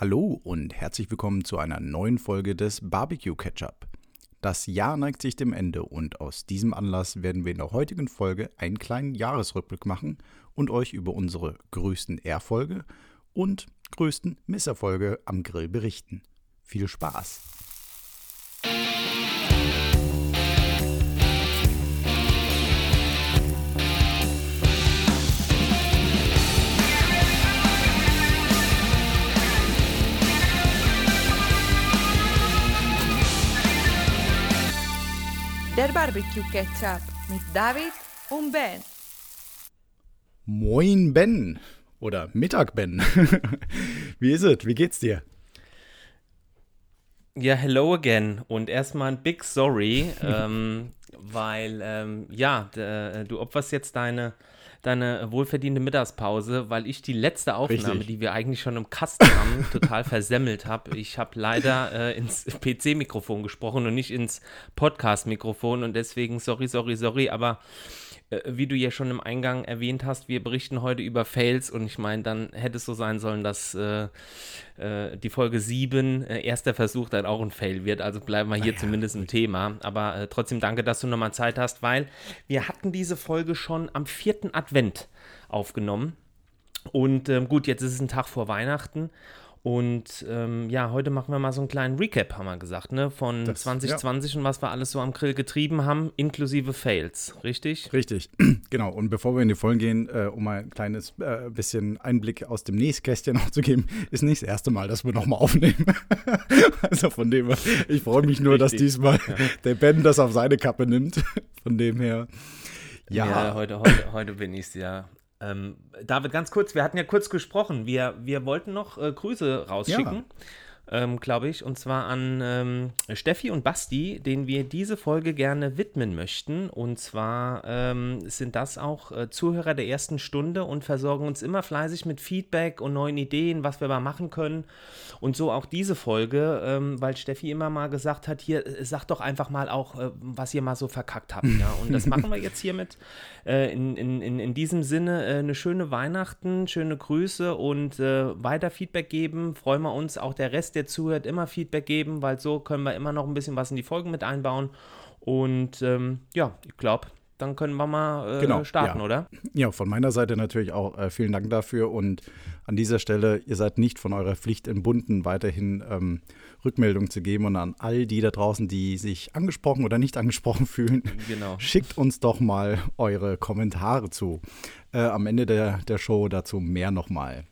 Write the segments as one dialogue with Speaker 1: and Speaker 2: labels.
Speaker 1: Hallo und herzlich willkommen zu einer neuen Folge des Barbecue Ketchup. Das Jahr neigt sich dem Ende und aus diesem Anlass werden wir in der heutigen Folge einen kleinen Jahresrückblick machen und euch über unsere größten Erfolge und größten Misserfolge am Grill berichten. Viel Spaß!
Speaker 2: Der Barbecue Ketchup mit David und Ben.
Speaker 1: Moin Ben oder Mittag Ben. Wie ist es? Wie geht's dir?
Speaker 3: Ja, hello again und erstmal ein Big Sorry, ähm, weil ähm, ja, du opferst jetzt deine deine wohlverdiente Mittagspause, weil ich die letzte Aufnahme, Richtig. die wir eigentlich schon im Kasten haben, total versemmelt habe. Ich habe leider äh, ins PC-Mikrofon gesprochen und nicht ins Podcast-Mikrofon und deswegen sorry, sorry, sorry, aber äh, wie du ja schon im Eingang erwähnt hast, wir berichten heute über Fails und ich meine, dann hätte es so sein sollen, dass äh, äh, die Folge 7, äh, erster Versuch, dann auch ein Fail wird. Also bleiben wir hier naja. zumindest im Thema. Aber äh, trotzdem danke, dass du nochmal Zeit hast, weil wir hatten diese Folge schon am vierten Advent aufgenommen. Und ähm, gut, jetzt ist es ein Tag vor Weihnachten und ähm, ja, heute machen wir mal so einen kleinen Recap, haben wir gesagt, ne? Von das, 2020 ja. und was wir alles so am Grill getrieben haben, inklusive Fails, richtig?
Speaker 1: Richtig, genau. Und bevor wir in die Vollen gehen, äh, um mal ein kleines äh, bisschen Einblick aus dem Nächstkästchen auch zu geben, ist nicht das erste Mal, dass wir nochmal aufnehmen. also von dem her, ich freue mich nur, richtig. dass diesmal ja. der Ben das auf seine Kappe nimmt. Von dem her.
Speaker 3: Ja, ja heute, heute, heute bin ich es ja. Ähm, David, ganz kurz, wir hatten ja kurz gesprochen. Wir, wir wollten noch äh, Grüße rausschicken. Ja ähm, glaube ich, und zwar an ähm, Steffi und Basti, denen wir diese Folge gerne widmen möchten. Und zwar ähm, sind das auch äh, Zuhörer der ersten Stunde und versorgen uns immer fleißig mit Feedback und neuen Ideen, was wir mal machen können. Und so auch diese Folge, ähm, weil Steffi immer mal gesagt hat, hier, äh, sagt doch einfach mal auch, äh, was ihr mal so verkackt habt. Ja? Und das machen wir jetzt hiermit. Äh, in, in, in, diesem Sinne äh, eine schöne Weihnachten, schöne Grüße und äh, weiter Feedback geben. Freuen wir uns auch der Rest der zuhört, immer Feedback geben, weil so können wir immer noch ein bisschen was in die Folgen mit einbauen. Und ähm, ja, ich glaube, dann können wir mal äh, genau, starten,
Speaker 1: ja.
Speaker 3: oder?
Speaker 1: Ja, von meiner Seite natürlich auch äh, vielen Dank dafür. Und an dieser Stelle, ihr seid nicht von eurer Pflicht entbunden, weiterhin ähm, Rückmeldung zu geben. Und an all die da draußen, die sich angesprochen oder nicht angesprochen fühlen, genau. schickt uns doch mal eure Kommentare zu. Äh, am Ende der, der Show dazu mehr nochmal.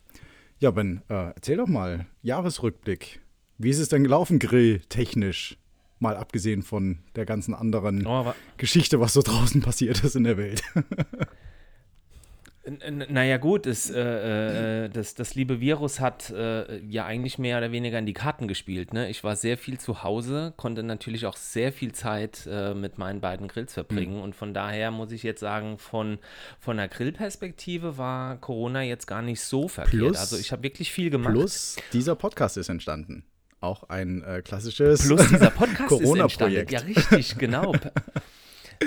Speaker 1: Ja, Ben, äh, erzähl doch mal, Jahresrückblick. Wie ist es denn gelaufen, grilltechnisch? Mal abgesehen von der ganzen anderen oh, Geschichte, was so draußen passiert ist in der Welt.
Speaker 3: Naja gut, es, äh, äh, das, das liebe Virus hat äh, ja eigentlich mehr oder weniger in die Karten gespielt. Ne? Ich war sehr viel zu Hause, konnte natürlich auch sehr viel Zeit äh, mit meinen beiden Grills verbringen. Mhm. Und von daher muss ich jetzt sagen, von, von der Grillperspektive war Corona jetzt gar nicht so verkehrt. Plus, also ich habe wirklich viel gemacht.
Speaker 1: Plus, dieser Podcast ist entstanden. Auch ein äh, klassisches
Speaker 3: Plus dieser Podcast Corona-Projekt. Ja, richtig, genau.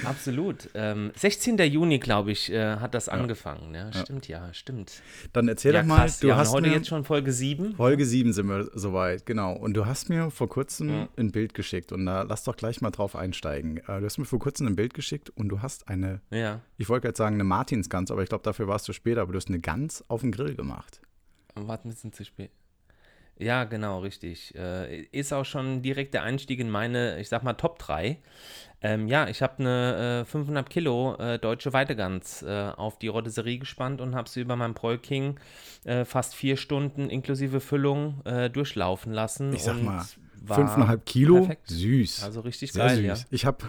Speaker 3: Absolut. Ähm, 16. Juni, glaube ich, äh, hat das ja. angefangen. Ja, stimmt, ja. ja, stimmt.
Speaker 1: Dann erzähl doch mal, krass.
Speaker 3: du hast heute jetzt schon Folge 7.
Speaker 1: Folge 7 sind wir soweit, genau. Und du hast mir vor kurzem ein Bild geschickt und da lass doch gleich mal drauf einsteigen. Äh, du hast mir vor kurzem ein Bild geschickt und du hast eine, ja. ich wollte jetzt sagen eine Martinsgans, aber ich glaube, dafür warst du später, aber du hast eine Gans auf den Grill gemacht.
Speaker 3: Warte ein bisschen zu spät. Ja, genau, richtig. Äh, ist auch schon direkt der Einstieg in meine, ich sag mal, Top 3. Ähm, ja, ich habe eine äh, 500 Kilo äh, deutsche Weidegans äh, auf die Rotisserie gespannt und habe sie über meinem Broilking äh, fast vier Stunden inklusive Füllung äh, durchlaufen lassen.
Speaker 1: Ich sag mal, 5,5 Kilo, perfekt. süß.
Speaker 3: Also richtig Sehr geil, süß. ja.
Speaker 1: Ich habe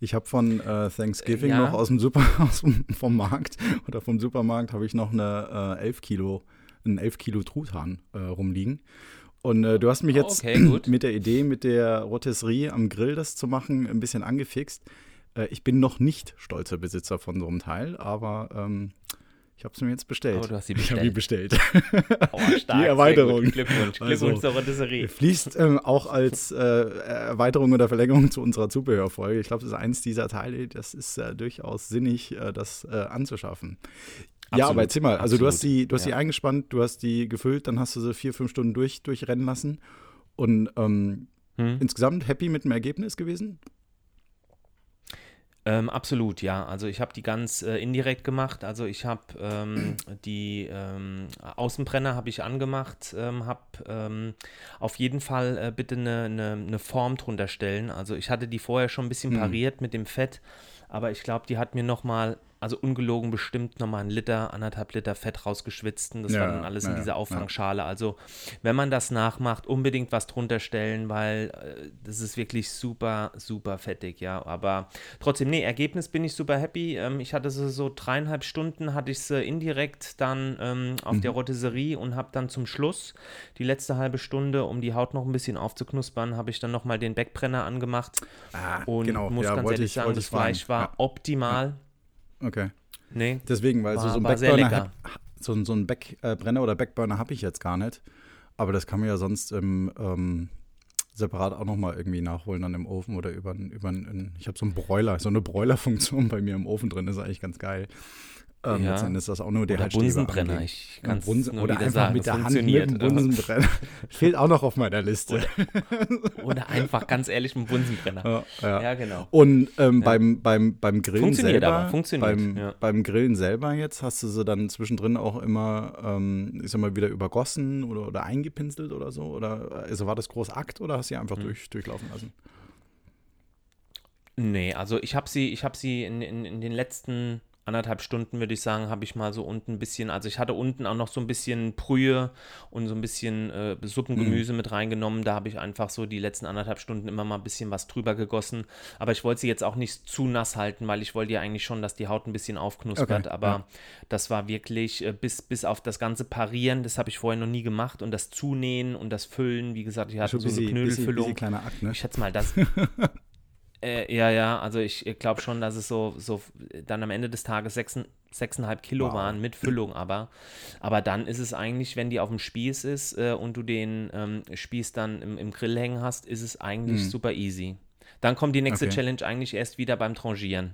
Speaker 1: ich habe von Thanksgiving ja. noch aus dem Super, aus dem, vom Markt oder vom Supermarkt habe ich noch eine äh, 11 Kilo einen 11 Kilo Truthahn äh, rumliegen. Und äh, du hast mich jetzt okay, mit der Idee, mit der Rotisserie am Grill das zu machen, ein bisschen angefixt. Äh, ich bin noch nicht stolzer Besitzer von so einem Teil, aber ähm, ich habe es mir jetzt bestellt.
Speaker 3: Oh, du hast sie
Speaker 1: bestellt. Ich habe die bestellt.
Speaker 3: Oh, stark, die Erweiterung. Glückwunsch, Glückwunsch also, zur Rotisserie.
Speaker 1: Fließt ähm, auch als äh, Erweiterung oder Verlängerung zu unserer Zubehörfolge. Ich glaube, das ist eins dieser Teile, das ist äh, durchaus sinnig, äh, das äh, anzuschaffen. Absolut, ja, aber erzähl mal, also absolut, du hast die, du hast ja. die eingespannt, du hast die gefüllt, dann hast du sie vier, fünf Stunden durch, durchrennen lassen. Und ähm, hm. insgesamt happy mit dem Ergebnis gewesen?
Speaker 3: Ähm, absolut, ja. Also ich habe die ganz äh, indirekt gemacht. Also ich habe ähm, die ähm, Außenbrenner habe ich angemacht, ähm, habe ähm, auf jeden Fall äh, bitte eine, eine, eine, Form drunter stellen. Also ich hatte die vorher schon ein bisschen hm. pariert mit dem Fett, aber ich glaube, die hat mir nochmal also ungelogen bestimmt nochmal ein Liter, anderthalb Liter Fett rausgeschwitzt. Und das ja, war dann alles ja, in dieser Auffangschale. Ja. Also, wenn man das nachmacht, unbedingt was drunter stellen, weil äh, das ist wirklich super, super fettig, ja. Aber trotzdem, nee, Ergebnis bin ich super happy. Ähm, ich hatte so, so dreieinhalb Stunden, hatte ich sie indirekt dann ähm, auf mhm. der Rotisserie und habe dann zum Schluss die letzte halbe Stunde, um die Haut noch ein bisschen aufzuknuspern, habe ich dann nochmal den Backbrenner angemacht. Ah, und genau. muss ganz ehrlich ich, sagen, das Fleisch war optimal.
Speaker 1: Okay. Nee. Deswegen, weil war, so, so ein Backburner, hat, so, so ein Backbrenner oder Backburner habe ich jetzt gar nicht. Aber das kann man ja sonst im ähm, separat auch nochmal irgendwie nachholen dann im Ofen oder über, über einen, ich habe so einen Broiler, so eine Broiler-Funktion bei mir im Ofen drin, ist eigentlich ganz geil. Ähm, ja. Letztendlich ist das auch nur der
Speaker 3: Oder Bunsenbrenner. Ich kann ja, Bunsen,
Speaker 1: Oder einfach sagen, mit der Hand mit dem Bunsenbrenner. Fehlt auch noch auf meiner Liste.
Speaker 3: Oder, oder einfach ganz ehrlich mit dem Bunsenbrenner. Ja,
Speaker 1: ja. ja genau. Und ähm, beim, beim, beim Grillen funktioniert selber, aber, funktioniert. Beim, beim Grillen selber jetzt hast du sie dann zwischendrin auch immer, ähm, ich sag mal, wieder übergossen oder, oder eingepinselt oder so? Oder also war das groß Akt oder hast du sie einfach mhm. durch, durchlaufen lassen?
Speaker 3: Nee, also ich habe sie, ich habe sie in, in, in den letzten anderthalb Stunden, würde ich sagen, habe ich mal so unten ein bisschen, also ich hatte unten auch noch so ein bisschen Brühe und so ein bisschen äh, Suppengemüse mhm. mit reingenommen. Da habe ich einfach so die letzten anderthalb Stunden immer mal ein bisschen was drüber gegossen. Aber ich wollte sie jetzt auch nicht zu nass halten, weil ich wollte ja eigentlich schon, dass die Haut ein bisschen aufknuspert. Okay, Aber ja. das war wirklich äh, bis, bis auf das ganze Parieren, das habe ich vorher noch nie gemacht. Und das Zunähen und das Füllen, wie gesagt, ich hatte so eine Knödelfüllung.
Speaker 1: Akt, ne?
Speaker 3: Ich schätze mal, das, Äh, ja, ja, also ich, glaube schon, dass es so, so dann am Ende des Tages sechs, sechseinhalb Kilo wow. waren mit Füllung, aber, aber dann ist es eigentlich, wenn die auf dem Spieß ist äh, und du den ähm, Spieß dann im, im Grill hängen hast, ist es eigentlich mhm. super easy. Dann kommt die nächste okay. Challenge eigentlich erst wieder beim Trangieren.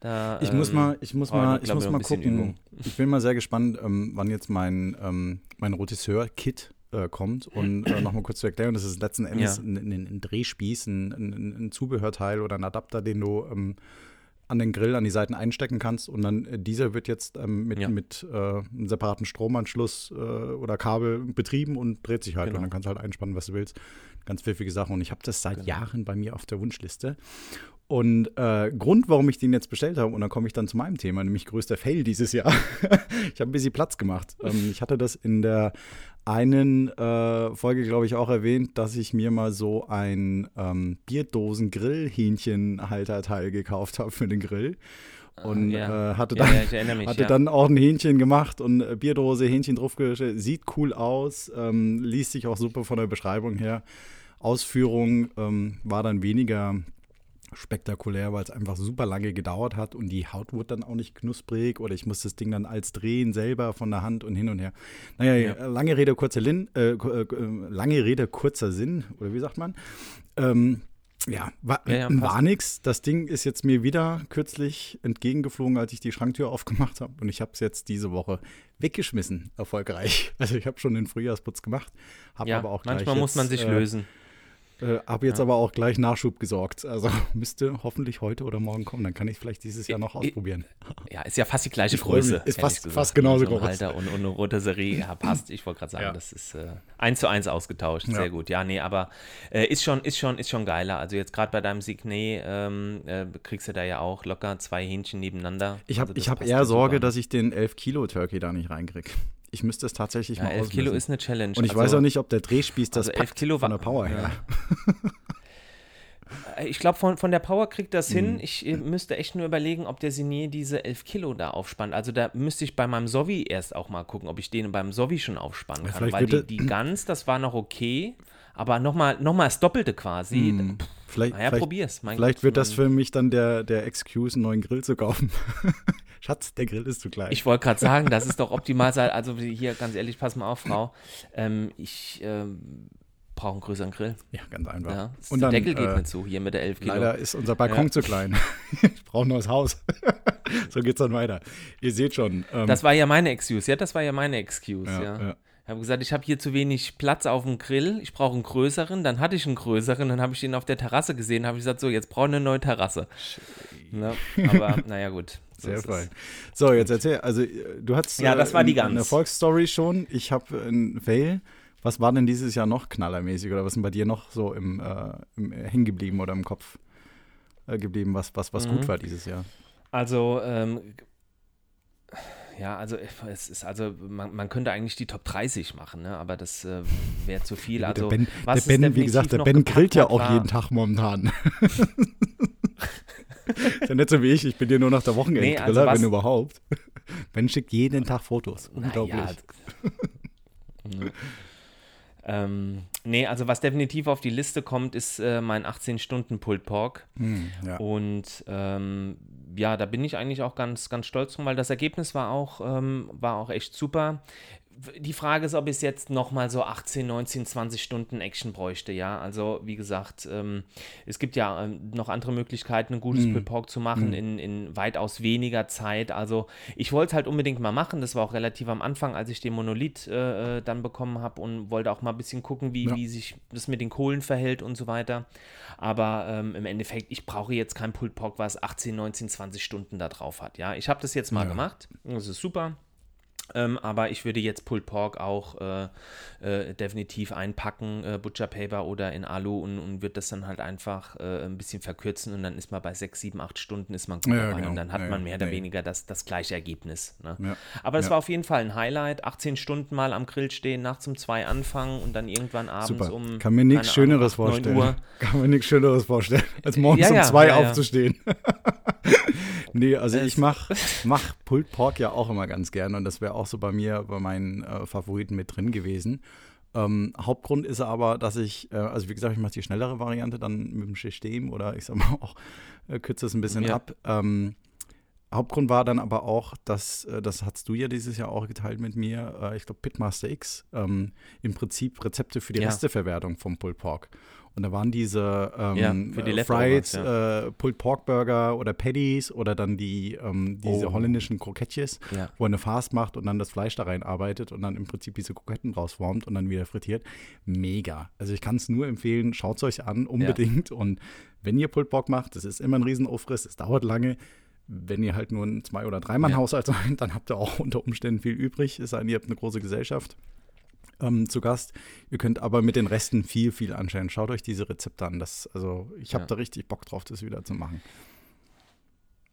Speaker 1: Da, ich muss ähm, mal, ich muss mal, ich muss mal gucken. Übung. Ich bin mal sehr gespannt, ähm, wann jetzt mein, ähm, mein Rotisseur-Kit äh, kommt. Und äh, nochmal kurz zu erklären, das ist letzten Endes ja. ein, ein, ein, Drehspieß, ein, ein, Zubehörteil oder ein Adapter, den du ähm, an den Grill, an die Seiten einstecken kannst. Und dann äh, dieser wird jetzt ähm, mit, ja. mit äh, einem separaten Stromanschluss äh, oder Kabel betrieben und dreht sich halt. Genau. Und dann kannst du halt einspannen, was du willst. Ganz pfiffige Sache. Und ich habe das seit genau. Jahren bei mir auf der Wunschliste. Und äh, Grund, warum ich den jetzt bestellt habe, und dann komme ich dann zu meinem Thema, nämlich größter Fail dieses Jahr. ich habe ein bisschen Platz gemacht. Ähm, ich hatte das in der einen äh, Folge, glaube ich, auch erwähnt, dass ich mir mal so ein ähm, Bierdosen-Grillhähnchenhalterteil gekauft habe für den Grill. Ah, und ja. äh, hatte, dann, ja, mich, hatte ja. dann auch ein Hähnchen gemacht und äh, Bierdose, Hähnchen draufgestellt. Sieht cool aus, ähm, liest sich auch super von der Beschreibung her. Ausführung ähm, war dann weniger spektakulär, weil es einfach super lange gedauert hat und die Haut wurde dann auch nicht knusprig oder ich muss das Ding dann als drehen selber von der Hand und hin und her. Naja, ja. lange Rede, kurzer Lin, äh, äh, lange Rede, kurzer Sinn, oder wie sagt man? Ähm, ja, war, ja, ja, war nix. Das Ding ist jetzt mir wieder kürzlich entgegengeflogen, als ich die Schranktür aufgemacht habe. Und ich habe es jetzt diese Woche weggeschmissen, erfolgreich. Also ich habe schon den Frühjahrsputz gemacht, habe ja, aber auch
Speaker 3: gleich Manchmal muss man sich äh, lösen.
Speaker 1: Äh, habe jetzt ja. aber auch gleich Nachschub gesorgt. Also müsste hoffentlich heute oder morgen kommen. Dann kann ich vielleicht dieses Jahr noch ausprobieren.
Speaker 3: Ja, ist ja fast die gleiche Größe.
Speaker 1: Ist fast, fast genauso groß.
Speaker 3: Halter und, und eine rote Serie. Ja, passt. Ich wollte gerade sagen, ja. das ist äh, eins zu eins ausgetauscht. Sehr ja. gut. Ja, nee, aber äh, ist, schon, ist, schon, ist schon geiler. Also jetzt gerade bei deinem Signet ähm, äh, kriegst du da ja auch locker zwei Hähnchen nebeneinander.
Speaker 1: Ich habe
Speaker 3: also
Speaker 1: hab eher Sorge, dass ich den 11 Kilo Turkey da nicht reinkriege ich müsste es tatsächlich ja, mal 11
Speaker 3: Kilo ist eine Challenge.
Speaker 1: Und ich also, weiß auch nicht, ob der Drehspieß das also 11 Kilo von der Power her. Ja.
Speaker 3: Äh, ich glaube, von, von der Power kriegt das mhm. hin. Ich äh, müsste echt nur überlegen, ob der Signier diese 11 Kilo da aufspannt. Also da müsste ich bei meinem Sovi erst auch mal gucken, ob ich den beim Sovi schon aufspannen kann. Ja, Weil die, die Gans, das war noch okay. Aber nochmal noch mal das Doppelte quasi. Mhm.
Speaker 1: Pff, vielleicht, naja, vielleicht, probier's. vielleicht Gott, wird das für mich dann der, der Excuse, einen neuen Grill zu kaufen. Schatz, der Grill ist zu klein.
Speaker 3: Ich wollte gerade sagen, das ist doch optimal. Also hier, ganz ehrlich, pass mal auf, Frau. Ähm, ich ähm, brauche einen größeren Grill.
Speaker 1: Ja, ganz einfach.
Speaker 3: Ja,
Speaker 1: Und
Speaker 3: der
Speaker 1: dann,
Speaker 3: Deckel geht
Speaker 1: äh,
Speaker 3: nicht so, hier mit der 11 Kilo.
Speaker 1: Leider ist unser Balkon
Speaker 3: Ja.
Speaker 1: zu klein. ich brauche ein neues Haus. so geht's dann weiter. Ihr seht schon. Ähm,
Speaker 3: Das war ja meine Excuse. Ja, das war ja meine Excuse.
Speaker 1: ja,
Speaker 3: Ja, habe gesagt, ich habe hier zu wenig Platz auf dem Grill. Ich brauche einen größeren. Dann hatte ich einen größeren. Dann habe ich den auf der Terrasse gesehen. Habe ich gesagt, so, jetzt brauche ich eine neue Terrasse. Ne? Aber naja, gut. So
Speaker 1: Sehr fein. So, jetzt erzähl. Also, äh, du hattest
Speaker 3: Ja, das war die
Speaker 1: äh, eine. Erfolgsstory schon. Ich habe einen Fail. Was war denn dieses Jahr noch knallermäßig oder was ist denn bei dir noch so im, äh, im hängen geblieben oder im Kopf äh, geblieben, was, was, was
Speaker 3: Mhm.
Speaker 1: gut war dieses Jahr?
Speaker 3: Also, ähm, ja, also es ist also man, man könnte eigentlich die Top 30 machen, ne? aber das äh, wäre zu viel. Also
Speaker 1: der Ben,
Speaker 3: was
Speaker 1: der ben wie gesagt, der Ben grillt ja auch
Speaker 3: war-
Speaker 1: jeden Tag momentan. ist ja nicht so wie ich, ich bin hier nur noch der Wochenendgriller,
Speaker 3: Nee, also was-
Speaker 1: wenn überhaupt. Ben schickt jeden Tag Fotos. Unglaublich.
Speaker 3: Mhm. ähm, nee, also was definitiv auf die Liste kommt, ist äh, mein 18-Stunden-Pulled Pork.
Speaker 1: Hm, ja.
Speaker 3: Und ähm, ja, da bin ich eigentlich auch ganz, ganz stolz drum, weil das Ergebnis war auch, ähm, war auch echt super. Die Frage ist, ob ich jetzt nochmal so 18, 19, 20 Stunden Action bräuchte, ja. Also, wie gesagt, ähm, es gibt ja ähm, noch andere Möglichkeiten, ein gutes. Pulled Pork zu machen in, in weitaus weniger Zeit. Also, ich wollte es halt unbedingt mal machen. Das war auch relativ am Anfang, als ich den Monolith äh, äh, dann bekommen habe und wollte auch mal ein bisschen gucken, wie,
Speaker 1: Ja.
Speaker 3: wie sich das mit den Kohlen verhält und so weiter. Aber ähm, im Endeffekt, ich brauche jetzt kein Pulled Pork, was 18, 19, 20 Stunden da drauf hat. Ja, ich habe das jetzt mal
Speaker 1: Ja.
Speaker 3: gemacht. Das ist super. Ähm, aber ich würde jetzt Pulled Pork auch äh, äh, definitiv einpacken, äh, Butcher Paper oder in Alu und, und würde das dann halt einfach äh, ein bisschen verkürzen und dann ist man bei 6, 7, 8 Stunden ist man gut
Speaker 1: Ja,
Speaker 3: dabei
Speaker 1: genau.
Speaker 3: und dann hat
Speaker 1: Ja,
Speaker 3: man
Speaker 1: ja.
Speaker 3: mehr oder
Speaker 1: Nee.
Speaker 3: weniger das, das gleiche Ergebnis. Ne?
Speaker 1: Ja.
Speaker 3: Aber es
Speaker 1: Ja.
Speaker 3: war auf jeden Fall ein Highlight. 18 Stunden mal am Grill stehen, nachts um 2 anfangen und dann irgendwann abends
Speaker 1: Super.
Speaker 3: um
Speaker 1: Kann mir nichts
Speaker 3: keine Ahnung,
Speaker 1: Schöneres
Speaker 3: 8, 9
Speaker 1: vorstellen. Kann mir nichts Schöneres vorstellen, als morgens
Speaker 3: Ja,
Speaker 1: um
Speaker 3: ja,
Speaker 1: zwei
Speaker 3: ja, ja.
Speaker 1: aufzustehen. nee, also ich mach, mach Pulled Pork ja auch immer ganz gerne und das wäre auch so bei mir bei meinen äh, Favoriten mit drin gewesen. Ähm, Hauptgrund ist aber, dass ich, äh, also wie gesagt, ich mache die schnellere Variante dann mit dem System oder ich sag mal auch, äh, kürze es ein bisschen
Speaker 3: Ja.
Speaker 1: ab. Ähm, Hauptgrund war dann aber auch, dass, äh, das hast du ja dieses Jahr auch geteilt mit mir, äh, ich glaube Pitmaster X, ähm, im Prinzip Rezepte für die
Speaker 3: Ja.
Speaker 1: Resteverwertung vom Pulled Pork. Und da waren diese ähm,
Speaker 3: Ja, die
Speaker 1: Fried äh, Pulled Pork Burger oder Patties oder dann die ähm, diese
Speaker 3: Oh.
Speaker 1: holländischen Krokettches,
Speaker 3: Ja.
Speaker 1: wo er eine Fast macht und dann das Fleisch da reinarbeitet und dann im Prinzip diese Kroketten rausformt und dann wieder frittiert. Mega. Also ich kann es nur empfehlen, schaut es euch an, unbedingt. Und wenn ihr Pulled Pork macht, das ist immer ein Riesenaufriss, es dauert lange. Wenn ihr halt nur ein Zwei- oder Dreimann-Haushalt seid, dann habt ihr auch unter Umständen viel übrig. Es sei denn, ihr habt eine große Gesellschaft ähm, zu Gast. Ihr könnt aber mit den Resten viel, viel anstellen. Schaut euch diese Rezepte an. Das, also ich habe
Speaker 3: Ja.
Speaker 1: da richtig Bock drauf, das wieder zu machen.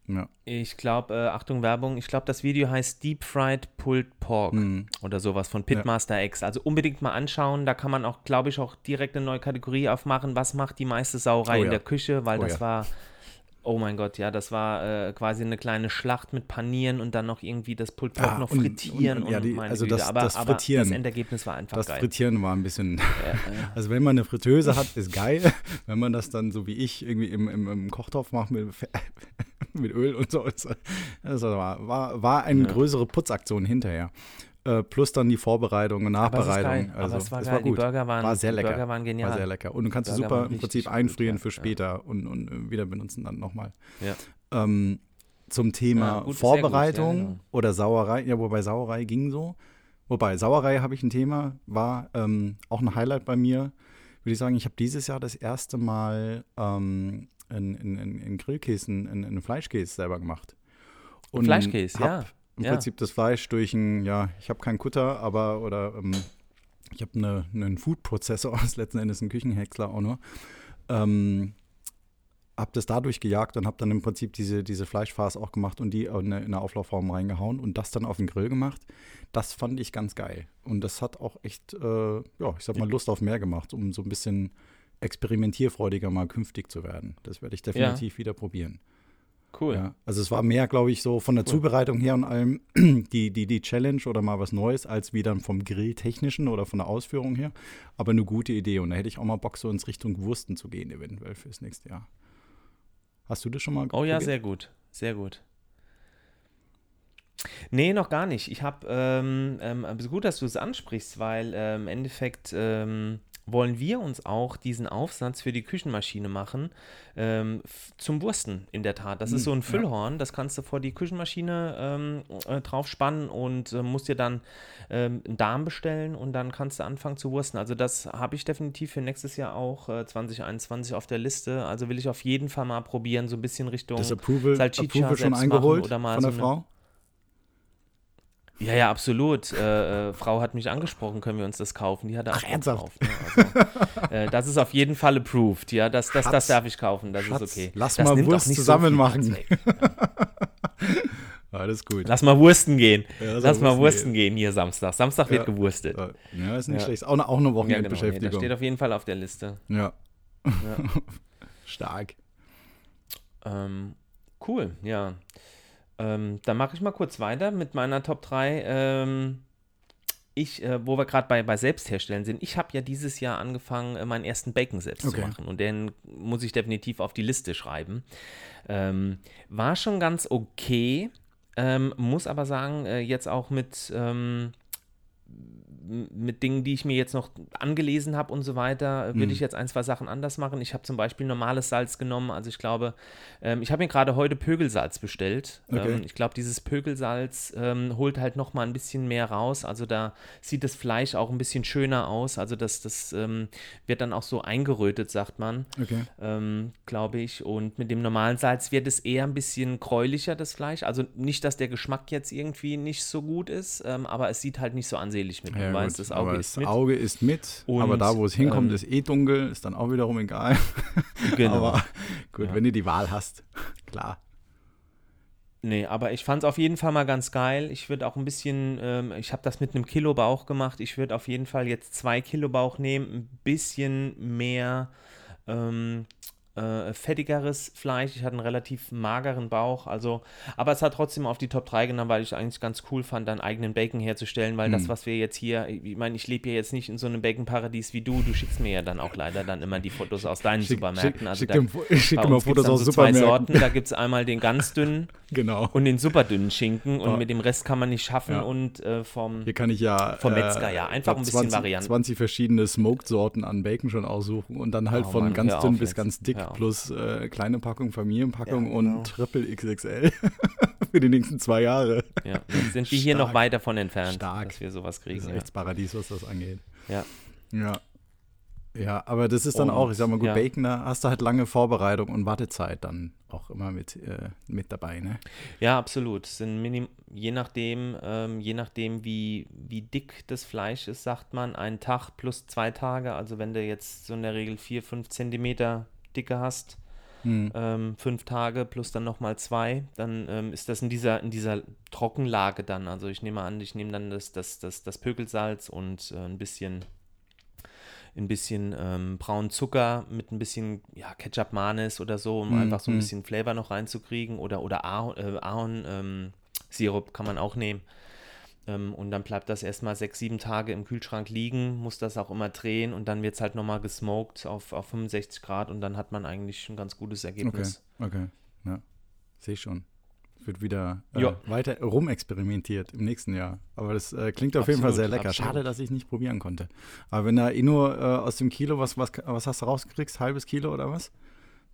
Speaker 1: Ja.
Speaker 3: Ich glaube, äh, Achtung Werbung, ich glaube, das Video heißt Deep Fried Pulled Pork
Speaker 1: Mhm.
Speaker 3: oder sowas von Pitmaster X. Also unbedingt mal anschauen. Da kann man auch, glaube ich, auch direkt eine neue Kategorie aufmachen. Was macht die meiste Sauerei
Speaker 1: Oh
Speaker 3: in
Speaker 1: ja.
Speaker 3: der Küche? Weil
Speaker 1: Oh
Speaker 3: das
Speaker 1: ja.
Speaker 3: war, oh mein Gott, ja, das war äh, quasi eine kleine Schlacht mit Panieren und dann noch irgendwie das Pulled Pork
Speaker 1: Ah,
Speaker 3: noch
Speaker 1: und-
Speaker 3: frittieren
Speaker 1: und-
Speaker 3: und,
Speaker 1: ja, die- also
Speaker 3: Güte.
Speaker 1: das-
Speaker 3: aber,
Speaker 1: das
Speaker 3: aber
Speaker 1: Frittieren.
Speaker 3: das Endergebnis war einfach
Speaker 1: Das
Speaker 3: geil.
Speaker 1: Frittieren war ein bisschen.
Speaker 3: Äh,
Speaker 1: Also wenn man eine Fritteuse hat, ist geil. Wenn man das dann so wie ich irgendwie im, im, im Kochtopf macht mit, mit Öl und so. Das war, war, war eine
Speaker 3: Ja.
Speaker 1: größere Putzaktion hinterher. Äh, plus dann die Vorbereitung und
Speaker 3: aber es
Speaker 1: Nachbereitung. also
Speaker 3: aber es war
Speaker 1: es war gut.
Speaker 3: Die Burger waren,
Speaker 1: war sehr
Speaker 3: die
Speaker 1: lecker.
Speaker 3: Burger waren genial.
Speaker 1: War sehr lecker. Und du kannst es
Speaker 3: Burger
Speaker 1: super im Prinzip
Speaker 3: richtig gut,
Speaker 1: einfrieren
Speaker 3: ja,
Speaker 1: für
Speaker 3: ja.
Speaker 1: später und, und äh, wieder benutzen dann nochmal.
Speaker 3: Ja.
Speaker 1: Ähm, zum Thema
Speaker 3: Ja, gut, gut,
Speaker 1: Vorbereitung
Speaker 3: ja, genau.
Speaker 1: oder Sauerei, ja, wobei Sauerei ging so. Wobei, Sauerei habe ich ein Thema, war ähm, auch ein Highlight bei mir. Würde ich sagen, ich habe dieses Jahr das erste Mal ähm, in, in, in, Grillkäsen, in, in Fleischkäse selber gemacht. Und
Speaker 3: Fleischkäse, ja.
Speaker 1: Im
Speaker 3: ja.
Speaker 1: Prinzip das Fleisch durch ein, ja, ich habe keinen Kutter, aber oder ähm, ich habe eine, einen Food-Prozessor, ist letzten Endes ein Küchenhäcksler auch nur. Ähm, habe das dadurch gejagt und habe dann im Prinzip diese, diese Fleischfarce auch gemacht und die in eine, in eine Auflaufform reingehauen und das dann auf den Grill gemacht. Das fand ich ganz geil. Und das hat auch echt, äh, ja, ich sag mal, Lust auf mehr gemacht, um so ein bisschen experimentierfreudiger mal künftig zu werden. Das werde ich definitiv wieder probieren.
Speaker 3: Cool.
Speaker 1: Ja, also es war mehr, glaube ich, so von der
Speaker 3: Cool.
Speaker 1: Zubereitung her und allem die, die, die Challenge oder mal was Neues, als wie dann vom Grilltechnischen oder von der Ausführung her. Aber eine gute Idee. Und da hätte ich auch mal Bock, so ins Richtung Wursten zu gehen, eventuell fürs nächste Jahr. Hast du das schon mal
Speaker 3: Oh ja,
Speaker 1: probiert?
Speaker 3: sehr gut. Sehr gut. Nee, noch gar nicht. Ich habe, ähm, ähm, aber so gut, dass du es ansprichst, weil ähm, im Endeffekt, ähm, wollen wir uns auch diesen Aufsatz für die Küchenmaschine machen ähm, zum Wursten in der Tat. Das ist so ein hm, Füllhorn, das kannst du vor die Küchenmaschine ähm, äh, draufspannen und äh, musst dir dann ähm, einen Darm bestellen und dann kannst du anfangen zu wursten. Also das habe ich definitiv für nächstes Jahr auch äh, 2021 auf der Liste. Also will ich auf jeden Fall mal probieren, so ein bisschen Richtung
Speaker 1: das Approval, Approval schon eingeholt oder mal von der so Frau?
Speaker 3: Ja, ja, absolut. Äh, äh, Frau hat mich angesprochen, können wir uns das kaufen? Die hat
Speaker 1: Ach, ernsthaft?
Speaker 3: Gekauft, ne? also, äh, das ist auf jeden Fall approved, ja. Das, das, das darf ich kaufen, das Schatz, ist okay.
Speaker 1: Lass
Speaker 3: das
Speaker 1: mal Wurst zusammen so machen. Alles gut.
Speaker 3: Lass mal Wursten gehen. Ja, lass, lass mal Wursten gehen. gehen hier Samstag. Samstag wird gewurstet.
Speaker 1: Ja, ist nicht schlecht. Auch eine, auch eine Wochenendbeschäftigung. Ja, genau.
Speaker 3: Das steht auf jeden Fall auf der Liste.
Speaker 1: Ja. Stark.
Speaker 3: Ähm, cool, ja. Ähm, dann mache ich mal kurz weiter mit meiner Top 3. Ähm, ich, äh, wo wir gerade bei, bei Selbstherstellen sind, ich habe ja dieses Jahr angefangen, äh, meinen ersten Bacon selbst okay. zu machen. Und den muss ich definitiv auf die Liste schreiben. Ähm, war schon ganz okay, ähm, muss aber sagen, äh, jetzt auch mit ähm, mit Dingen, die ich mir jetzt noch angelesen habe und so weiter, würde mhm. ich jetzt ein, zwei Sachen anders machen. Ich habe zum Beispiel normales Salz genommen. Also ich glaube, ähm, ich habe mir gerade heute Pögelsalz bestellt. Okay. Ähm, ich glaube, dieses Pögelsalz ähm, holt halt noch mal ein bisschen mehr raus. Also da sieht das Fleisch auch ein bisschen schöner aus. Also das, das ähm, wird dann auch so eingerötet, sagt man, okay. Ähm, glaube ich. Und mit dem normalen Salz wird es eher ein bisschen gräulicher, das Fleisch. Also nicht, dass der Geschmack jetzt irgendwie nicht so gut ist, ähm, aber es sieht halt nicht so ansehlich mit. Ja, weiß, das Auge
Speaker 1: aber ist das mit. Auge ist mit, und, aber da, wo es hinkommt, ähm, ist eh dunkel, ist dann auch wiederum egal. Genau. aber gut, ja. wenn du die Wahl hast, klar.
Speaker 3: Nee, aber ich fand es auf jeden Fall mal ganz geil. Ich würde auch ein bisschen, ähm, ich habe das mit einem Kilo Bauch gemacht. Ich würde auf jeden Fall jetzt zwei Kilo Bauch nehmen, ein bisschen mehr ähm, äh, fettigeres Fleisch. Ich hatte einen relativ mageren Bauch. Also, aber es hat trotzdem auf die Top 3 genommen, weil ich eigentlich ganz cool fand, dann eigenen Bacon herzustellen, weil mhm. das, was wir jetzt hier, ich meine, ich lebe ja jetzt nicht in so einem Bacon-Paradies wie du. Du schickst mir ja dann auch leider dann immer die Fotos aus deinen schick, Supermärkten. Also
Speaker 1: schick, da, ich schicke immer Fotos aus
Speaker 3: so Supermärkten. Zwei Sorten. Da gibt es einmal den ganz dünnen
Speaker 1: genau.
Speaker 3: und den super dünnen Schinken und oh. mit dem Rest kann man nicht schaffen ja. und äh, vom,
Speaker 1: hier kann ich ja,
Speaker 3: vom Metzger, ja, einfach ein bisschen
Speaker 1: 20,
Speaker 3: Varianten.
Speaker 1: 20 verschiedene Smoked-Sorten an Bacon schon aussuchen und dann halt oh, von Mann, ganz dünn bis jetzt. ganz dick plus äh, kleine Packung, Familienpackung ja, genau. und Triple XXL für die nächsten zwei Jahre.
Speaker 3: Ja, sind wir hier noch weit davon entfernt,
Speaker 1: Stark.
Speaker 3: dass wir sowas kriegen. Das
Speaker 1: ist echt Paradies, was das angeht.
Speaker 3: Ja.
Speaker 1: Ja. Ja, aber das ist dann und, auch, ich sag mal, gut, ja. Bacon, da hast du halt lange Vorbereitung und Wartezeit dann auch immer mit, äh, mit dabei, ne?
Speaker 3: Ja, absolut. Sind minim je nachdem, ähm, je nachdem, wie, wie dick das Fleisch ist, sagt man, ein Tag plus zwei Tage. Also wenn du jetzt so in der Regel vier, fünf Zentimeter Dicke hast, hm. ähm, fünf Tage plus dann nochmal zwei, dann ähm, ist das in dieser, in dieser Trockenlage dann. Also ich nehme an, ich nehme dann das, das, das, das Pökelsalz und äh, ein bisschen ein bisschen ähm, braunen Zucker mit ein bisschen ja, Ketchup Manis oder so, um mm, einfach so ein mm. bisschen Flavor noch reinzukriegen. Oder, oder Ahorn, äh, Ahorn ähm, Sirup kann man auch nehmen. Ähm, und dann bleibt das erstmal sechs, sieben Tage im Kühlschrank liegen, muss das auch immer drehen und dann wird es halt nochmal gesmoked auf, auf 65 Grad und dann hat man eigentlich ein ganz gutes Ergebnis.
Speaker 1: Okay, okay. Ja, sehe ich schon. Wird wieder äh, weiter rumexperimentiert im nächsten Jahr. Aber das äh, klingt auf absolut, jeden Fall sehr lecker. Absolut. Schade, dass ich nicht probieren konnte. Aber wenn da eh nur äh, aus dem Kilo, was, was, was hast du rausgekriegt? Halbes Kilo oder was?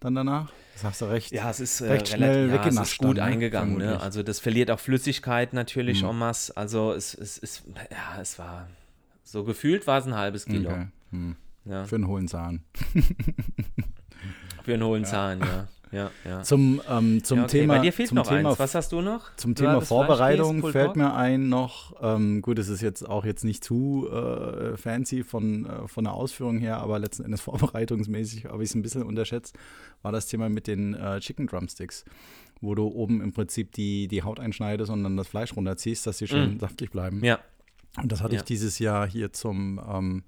Speaker 1: Dann danach? Das hast du recht.
Speaker 3: Ja, es ist, äh, recht schnell ja, es ist gut dann, ne? eingegangen. Ne? Also das verliert auch Flüssigkeit natürlich mhm. en masse. Also es, es, es, ja, es war so gefühlt war es ein halbes Kilo. Okay.
Speaker 1: Mhm. Ja. Für einen hohlen Zahn.
Speaker 3: Für einen hohlen ja. Zahn, ja ja, ja.
Speaker 1: Zum, ähm, zum ja, okay. Thema.
Speaker 3: Bei dir fehlt
Speaker 1: zum
Speaker 3: noch
Speaker 1: Thema,
Speaker 3: eins. Was hast du noch?
Speaker 1: Zum Thema Vorbereitung fällt mir ein noch, ähm, gut, es ist jetzt auch jetzt nicht zu äh, fancy von, äh, von der Ausführung her, aber letzten Endes vorbereitungsmäßig habe ich es ein bisschen unterschätzt, war das Thema mit den äh, Chicken Drumsticks, wo du oben im Prinzip die, die Haut einschneidest und dann das Fleisch runterziehst, dass sie schön mm. saftig bleiben.
Speaker 3: Ja.
Speaker 1: Und das hatte ja. ich dieses Jahr hier zum ähm,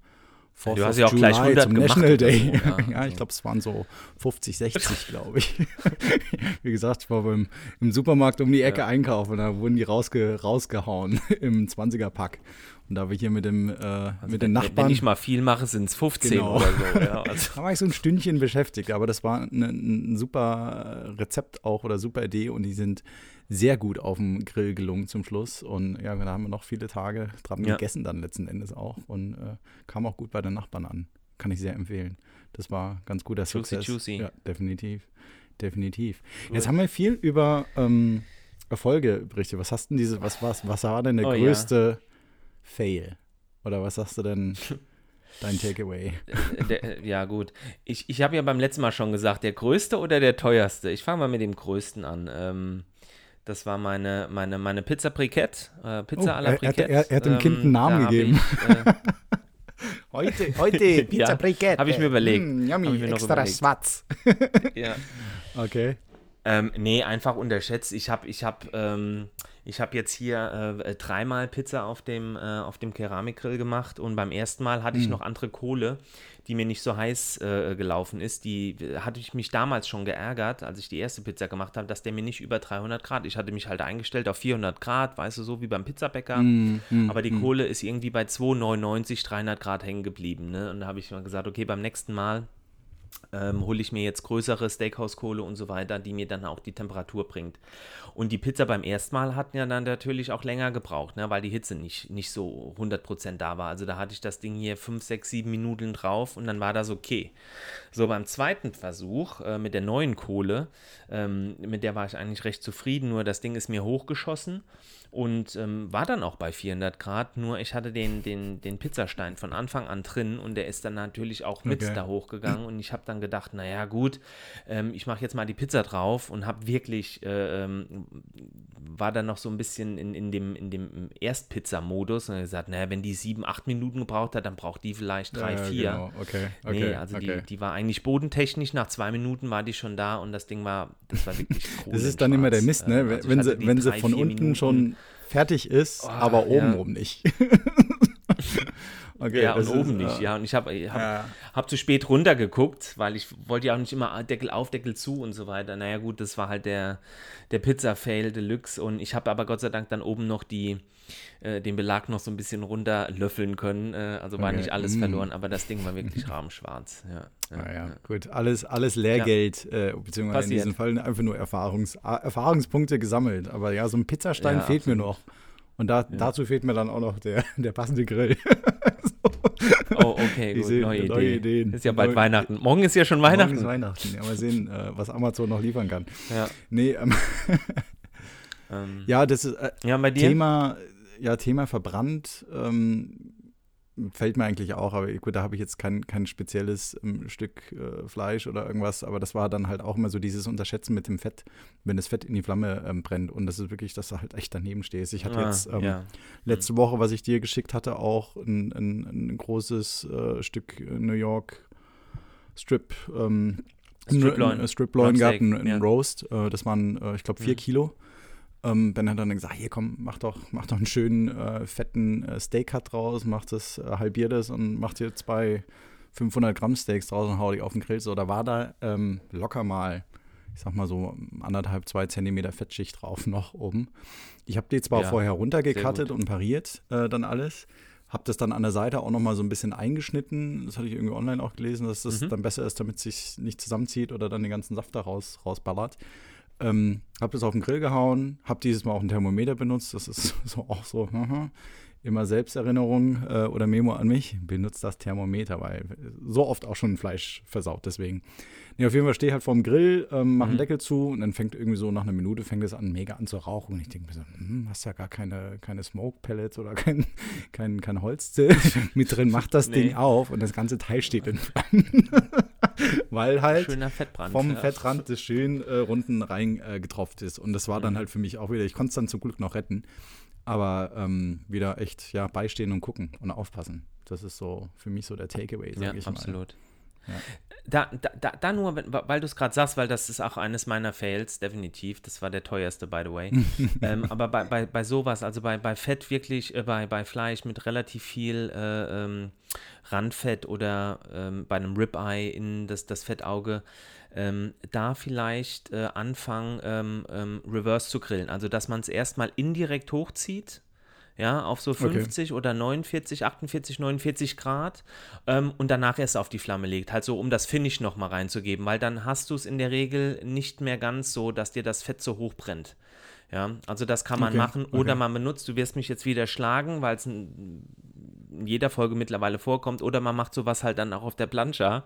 Speaker 3: Fourth du hast ja auch July, gleich 100
Speaker 1: zum National Day. So, ja, ja, ich glaube, es waren so 50, 60, glaube ich. Wie gesagt, ich war beim, im Supermarkt um die Ecke ja. einkaufen, da wurden die rausge, rausgehauen im 20er-Pack. Und da wir hier mit dem äh, also mit den Nachbarn.
Speaker 3: Wenn ich mal viel mache, sind es 15 genau. oder so. Ja,
Speaker 1: also. da war ich so ein Stündchen beschäftigt, aber das war ein, ein super Rezept auch oder super Idee und die sind sehr gut auf dem Grill gelungen zum Schluss. Und ja, da haben wir noch viele Tage dran ja. gegessen dann letzten Endes auch und äh, kam auch gut bei den Nachbarn an. kann ich sehr empfehlen. Das war ganz guter
Speaker 3: juicy,
Speaker 1: Success.
Speaker 3: Juicy.
Speaker 1: Ja, definitiv. Definitiv. Cool. Jetzt haben wir viel über ähm, Erfolge berichtet. Was hast denn diese, was, was, was war denn der oh, größte ja. Fail? Oder was sagst du denn? Dein Takeaway.
Speaker 3: Der, ja, gut. Ich, ich habe ja beim letzten Mal schon gesagt, der größte oder der teuerste? Ich fange mal mit dem größten an. Ähm, das war meine, meine, meine Pizza Briquette. Äh, Pizza oh, à la Briquette.
Speaker 1: Er, er, er, hat dem ähm, Kind einen Namen gegeben. Ich, äh, heute, heute Pizza ja, Briquette.
Speaker 3: Habe ich mir überlegt.
Speaker 1: Mm, yummy,
Speaker 3: mir
Speaker 1: extra schwarz.
Speaker 3: ja.
Speaker 1: Okay.
Speaker 3: Ähm, nee, einfach unterschätzt. Ich habe ich hab, ähm, hab jetzt hier äh, dreimal Pizza auf dem, äh, auf dem Keramikgrill gemacht und beim ersten Mal hatte ich mhm. noch andere Kohle, die mir nicht so heiß äh, gelaufen ist. Die äh, hatte ich mich damals schon geärgert, als ich die erste Pizza gemacht habe, dass der mir nicht über 300 Grad, ich hatte mich halt eingestellt auf 400 Grad, weißt du, so wie beim Pizzabäcker. Mhm Aber die mhm. Kohle ist irgendwie bei 299, 300 Grad hängen geblieben. Ne? Und da habe ich mal gesagt, okay, beim nächsten Mal ähm, hole ich mir jetzt größere Steakhouse-Kohle und so weiter, die mir dann auch die Temperatur bringt. Und die Pizza beim ersten Mal hat ja dann natürlich auch länger gebraucht, ne, weil die Hitze nicht, nicht so 100% da war. Also da hatte ich das Ding hier 5, 6, 7 Minuten drauf und dann war das okay. So beim zweiten Versuch äh, mit der neuen Kohle, ähm, mit der war ich eigentlich recht zufrieden, nur das Ding ist mir hochgeschossen und ähm, war dann auch bei 400 Grad, nur ich hatte den, den, den Pizzastein von Anfang an drin und der ist dann natürlich auch mit okay. da hochgegangen und ich habe dann gedacht, naja gut, ähm, ich mache jetzt mal die Pizza drauf und habe wirklich, äh, ähm, war dann noch so ein bisschen in, in dem, in dem Erstpizza-Modus und gesagt, naja, wenn die sieben, acht Minuten gebraucht hat, dann braucht die vielleicht drei, ja, vier. Genau.
Speaker 1: Okay, okay,
Speaker 3: nee, also
Speaker 1: okay.
Speaker 3: Die, die war eigentlich bodentechnisch, nach zwei Minuten war die schon da und das Ding war, das war wirklich
Speaker 1: cool. das ist dann immer der Mist, ne? Also wenn sie, wenn sie von unten Minuten, schon fertig ist, oh, aber obenrum ja. nicht.
Speaker 3: okay, ja, und oben ist, nicht, ja. Und ich habe hab, ja. hab zu spät runtergeguckt, weil ich wollte ja auch nicht immer Deckel auf, Deckel zu und so weiter. Naja, gut, das war halt der, der Pizza-Fail Deluxe. Und ich habe aber Gott sei Dank dann oben noch die, äh, den Belag noch so ein bisschen runterlöffeln können. Äh, also war okay. nicht alles mm. verloren, aber das Ding war wirklich rahmenschwarz. Ja,
Speaker 1: ja, ah, ja. gut. Alles, alles Lehrgeld, äh, beziehungsweise Passiert. in diesem Fall einfach nur Erfahrungs, Erfahrungspunkte gesammelt. Aber ja, so ein Pizzastein fehlt absolut. mir noch. Und da, dazu fehlt mir dann auch noch der, der passende Grill.
Speaker 3: Oh, okay, gut. Sehen, neue, neue Idee. Ideen. Ist ja bald neue, Weihnachten. Morgen ist ja schon Weihnachten. Morgen ist
Speaker 1: Weihnachten. Ja, mal sehen, äh, was Amazon noch liefern kann. Ja. Nee, ähm, ähm, ja, das ist äh,
Speaker 3: ja?
Speaker 1: Thema, ja, Thema verbrannt. Ähm, fällt mir eigentlich auch, aber gut, da habe ich jetzt kein, kein spezielles ähm, Stück äh, Fleisch oder irgendwas, aber das war dann halt auch immer so dieses Unterschätzen mit dem Fett, wenn das Fett in die Flamme ähm, brennt und das ist wirklich, dass du halt echt daneben stehst. Ich hatte ah, jetzt ähm, ja. letzte Woche, was ich dir geschickt hatte, auch ein, ein, ein großes äh, Stück New York Strip ähm,
Speaker 3: Striploin,
Speaker 1: Striploin gehabt, ein, ja. Roast, äh, das waren, äh, ich glaube, vier mhm. Kilo ähm, ben hat dann gesagt, hier komm, mach doch, mach doch einen schönen äh, fetten äh, Steak-Cut draus, mach das, äh, halbier das und mach dir zwei 500 Gramm Steaks draus und hau die auf den Grill. So, da war da ähm, locker mal, ich sag mal so anderthalb, zwei Zentimeter Fettschicht drauf noch oben. Ich habe die zwar ja, vorher runtergekattet und pariert, äh, dann alles. Hab das dann an der Seite auch noch mal so ein bisschen eingeschnitten. Das hatte ich irgendwie online auch gelesen, dass das mhm. dann besser ist, damit es sich nicht zusammenzieht oder dann den ganzen Saft da raus, rausballert. Ähm, hab das auf den Grill gehauen, hab dieses Mal auch ein Thermometer benutzt. Das ist so auch so aha, immer Selbsterinnerung äh, oder Memo an mich. Benutzt das Thermometer, weil so oft auch schon Fleisch versaut. Deswegen. Nee, auf jeden Fall stehe ich halt vorm Grill, ähm, mache mhm. einen Deckel zu und dann fängt irgendwie so nach einer Minute fängt es an, mega an zu rauchen. Und ich denke mir so, hm, hast ja gar keine, keine Smoke Pellets oder kein, kein, kein Holz mit drin. Mach das nee. Ding auf und das ganze Teil steht in Flammen. weil halt vom ja. Fettrand das schön äh, runden rein äh, getropft ist. Und das war dann mhm. halt für mich auch wieder, ich konnte es dann zum Glück noch retten, aber ähm, wieder echt ja, beistehen und gucken und aufpassen. Das ist so für mich so der Takeaway, sage ja, ich
Speaker 3: absolut. mal. Ja. Da, da, da nur, weil du es gerade sagst, weil das ist auch eines meiner Fails, definitiv. Das war der teuerste, by the way. ähm, aber bei, bei, bei sowas, also bei, bei Fett wirklich, äh, bei, bei Fleisch mit relativ viel äh, ähm, Randfett oder ähm, bei einem Ribeye in das, das Fettauge, ähm, da vielleicht äh, anfangen, ähm, ähm, reverse zu grillen. Also, dass man es erstmal indirekt hochzieht ja, auf so 50 okay. oder 49, 48, 49 Grad ähm, und danach erst auf die Flamme legt, halt so, um das Finish nochmal reinzugeben, weil dann hast du es in der Regel nicht mehr ganz so, dass dir das Fett so hoch brennt. Ja, also das kann man okay. machen oder okay. man benutzt, du wirst mich jetzt wieder schlagen, weil es ein in jeder Folge mittlerweile vorkommt. Oder man macht sowas halt dann auch auf der Plancha,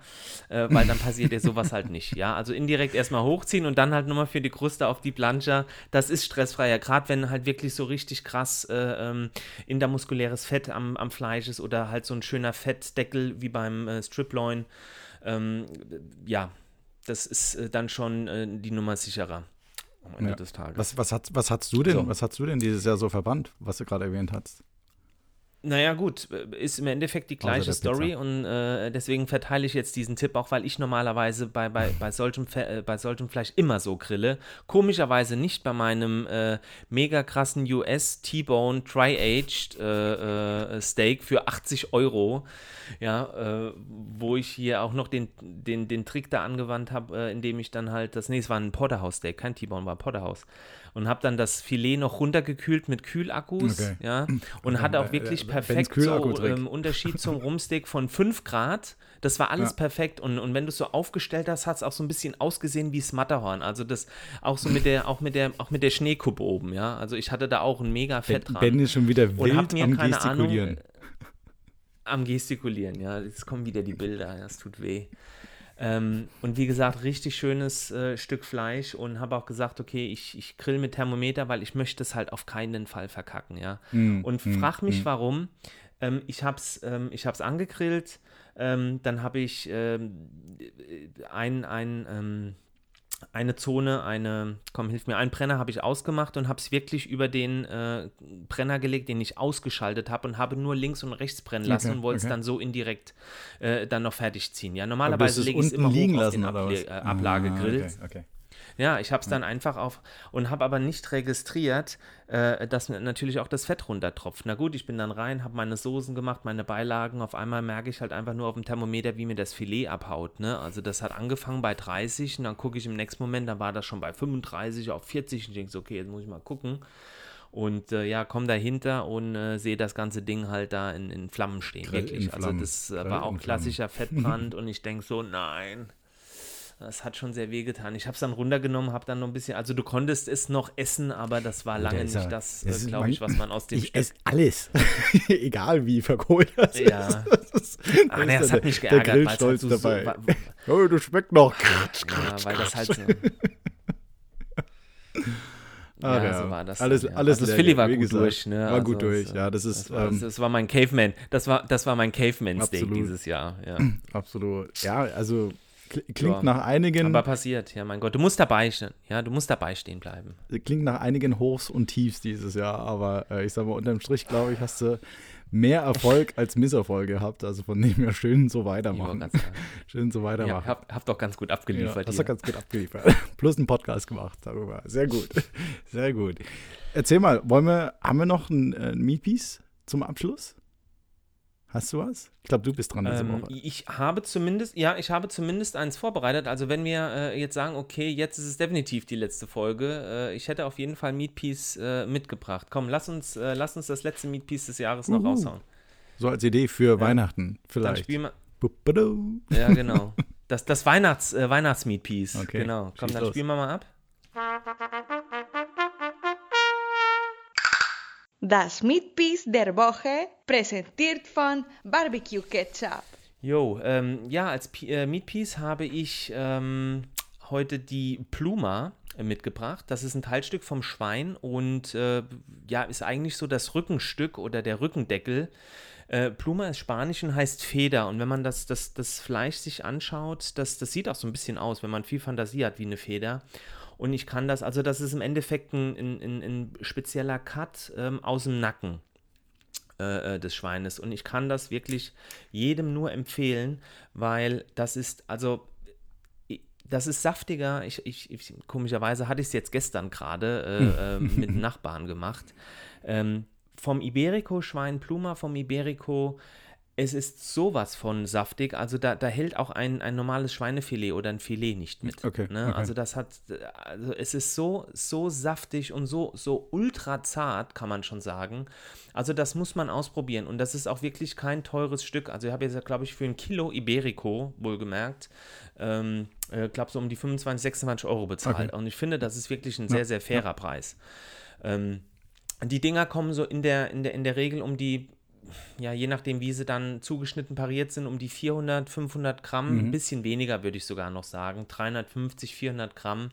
Speaker 3: äh, weil dann passiert ja sowas halt nicht. Ja, also indirekt erstmal hochziehen und dann halt nochmal für die Kruste auf die Plancha. Das ist stressfreier, gerade wenn halt wirklich so richtig krass äh, ähm, intermuskuläres Fett am, am Fleisch ist oder halt so ein schöner Fettdeckel wie beim äh, Striploin. Ähm, ja, das ist äh, dann schon äh, die Nummer sicherer
Speaker 1: am Ende ja. des Tages. Was, was, hast, was hast du denn, so. was hast du denn dieses Jahr so verbannt, was du gerade erwähnt hast?
Speaker 3: Naja, gut, ist im Endeffekt die gleiche Story und äh, deswegen verteile ich jetzt diesen Tipp, auch weil ich normalerweise bei, bei, bei, solchem, äh, bei solchem Fleisch immer so grille. Komischerweise nicht bei meinem äh, mega krassen US T-Bone Dry-Aged äh, äh, Steak für 80 Euro, ja, äh, wo ich hier auch noch den, den, den Trick da angewandt habe, indem ich dann halt das, nee, es war ein Porterhouse-Steak, kein T-Bone, war ein Porterhouse und habe dann das Filet noch runtergekühlt mit Kühlakkus, okay. ja, und okay. hatte auch wirklich perfekt so ähm, Unterschied zum Rumstick von 5 Grad. Das war alles ja. perfekt und, und wenn du es so aufgestellt hast, hat es auch so ein bisschen ausgesehen wie das Matterhorn. Also das auch so mit der, auch mit der, auch mit der Schneekuppe oben, ja. Also ich hatte da auch ein mega Fett
Speaker 1: dran. Ben ist schon wieder wild
Speaker 3: und mir,
Speaker 1: am Gestikulieren. Ahnung,
Speaker 3: am Gestikulieren, ja. Jetzt kommen wieder die Bilder, das tut weh. Ähm, und wie gesagt, richtig schönes äh, Stück Fleisch und habe auch gesagt, okay, ich, ich grill mit Thermometer, weil ich möchte es halt auf keinen Fall verkacken, ja. Mm, und mm, frag mich, mm. warum. Ähm, ich habe es ähm, angegrillt, ähm, dann habe ich ähm, ein, ein ähm, eine Zone, eine, komm, hilf mir, einen Brenner habe ich ausgemacht und habe es wirklich über den äh, Brenner gelegt, den ich ausgeschaltet habe und habe nur links und rechts brennen lassen okay, und wollte es dann so indirekt äh, dann noch fertig ziehen. Ja, normalerweise lege ich es immer liegen hoch lassen, auf den Able äh, Ablagegrill. Ah, okay, okay. Ja, ich habe es dann einfach auf und habe aber nicht registriert, äh, dass natürlich auch das Fett runtertropft. Na gut, ich bin dann rein, habe meine Soßen gemacht, meine Beilagen. Auf einmal merke ich halt einfach nur auf dem Thermometer, wie mir das Filet abhaut. Ne? Also das hat angefangen bei 30 und dann gucke ich im nächsten Moment, dann war das schon bei 35 auf 40 und denke so, okay, jetzt muss ich mal gucken. Und äh, ja, komm dahinter und äh, sehe das ganze Ding halt da in, in Flammen stehen. Grill wirklich. Also das äh, war auch klassischer Fettbrand und ich denke so, nein, das hat schon sehr wehgetan. Ich habe es dann runtergenommen, habe dann noch ein bisschen, also du konntest es noch essen, aber das war lange nicht ja, das, das äh, glaube ich, was man aus dem
Speaker 1: Ich esse alles. Egal wie verkohlt
Speaker 3: das ja. ist. Das, ist, Ach, nee, das hat mich geärgert.
Speaker 1: Der Grillstolz halt so, dabei. So, oh, du schmeckt noch.
Speaker 3: ja, weil das halt so.
Speaker 1: Ach, ja, so war das. Alles, dann, ja. alles
Speaker 3: also das Philly war gut gesagt, durch. Ne?
Speaker 1: War also, gut durch, ja. Das ist.
Speaker 3: Das war, ähm, das war mein Caveman. Das war, das war mein Caveman-Steak dieses Jahr. Ja.
Speaker 1: Absolut. Ja, also Klingt ja. nach einigen.
Speaker 3: Aber passiert, ja, mein Gott. Du musst dabei stehen. Ja, du musst dabei stehen bleiben.
Speaker 1: Klingt nach einigen Hochs und Tiefs dieses Jahr, aber äh, ich sag mal, unterm Strich, glaube ich, hast du mehr Erfolg als Misserfolg gehabt. Also von dem her schön so weitermachen. schön so weitermachen. Ja,
Speaker 3: hab, hab doch ganz gut abgeliefert. Ja,
Speaker 1: hast doch ganz gut abgeliefert. Plus einen Podcast gemacht darüber. Sehr gut. Sehr gut. Erzähl mal, wollen wir, haben wir noch ein, äh, ein Meatpiece zum Abschluss? Hast du was? Ich glaube, du bist dran diese ähm, Woche.
Speaker 3: Ich habe zumindest, ja, ich habe zumindest eins vorbereitet. Also wenn wir äh, jetzt sagen, okay, jetzt ist es definitiv die letzte Folge, äh, ich hätte auf jeden Fall Meatpiece äh, mitgebracht. Komm, lass uns, äh, lass uns das letzte Meatpiece des Jahres noch raushauen.
Speaker 1: So als Idee für ja. Weihnachten vielleicht. Dann
Speaker 3: spiel mal. Ja, genau. Das, das Weihnachts, äh, Weihnachts-Meatpiece. Okay. Genau. Komm, Schieß dann los. spielen wir mal ab.
Speaker 2: Das Meatpiece der Woche präsentiert von Barbecue Ketchup.
Speaker 3: Jo, ähm, ja, als P äh, Meatpiece habe ich ähm, heute die Pluma äh, mitgebracht. Das ist ein Teilstück vom Schwein und äh, ja, ist eigentlich so das Rückenstück oder der Rückendeckel. Äh, Pluma ist Spanisch und heißt Feder. Und wenn man das, das, das Fleisch sich anschaut, das, das sieht auch so ein bisschen aus, wenn man viel Fantasie hat wie eine Feder. Und ich kann das, also das ist im Endeffekt ein, ein, ein spezieller Cut ähm, aus dem Nacken äh, äh, des Schweines. Und ich kann das wirklich jedem nur empfehlen, weil das ist, also das ist saftiger. Ich, ich, ich komischerweise hatte ich es jetzt gestern gerade äh, äh, mit Nachbarn gemacht. Ähm, vom Iberico-Schwein Pluma, vom Iberico es ist sowas von saftig, also da, da hält auch ein, ein normales Schweinefilet oder ein Filet nicht mit. Okay, ne? okay. Also das hat, also es ist so, so saftig und so, so ultra zart, kann man schon sagen. Also das muss man ausprobieren und das ist auch wirklich kein teures Stück. Also ich habe jetzt, glaube ich, für ein Kilo Iberico, wohlgemerkt, ähm, äh, glaube so um die 25, 26 Euro bezahlt. Okay. Und ich finde, das ist wirklich ein sehr, sehr fairer ja. Preis. Ähm, die Dinger kommen so in der, in der, in der Regel um die ja, je nachdem, wie sie dann zugeschnitten pariert sind, um die 400, 500 Gramm, mhm. ein bisschen weniger würde ich sogar noch sagen, 350, 400 Gramm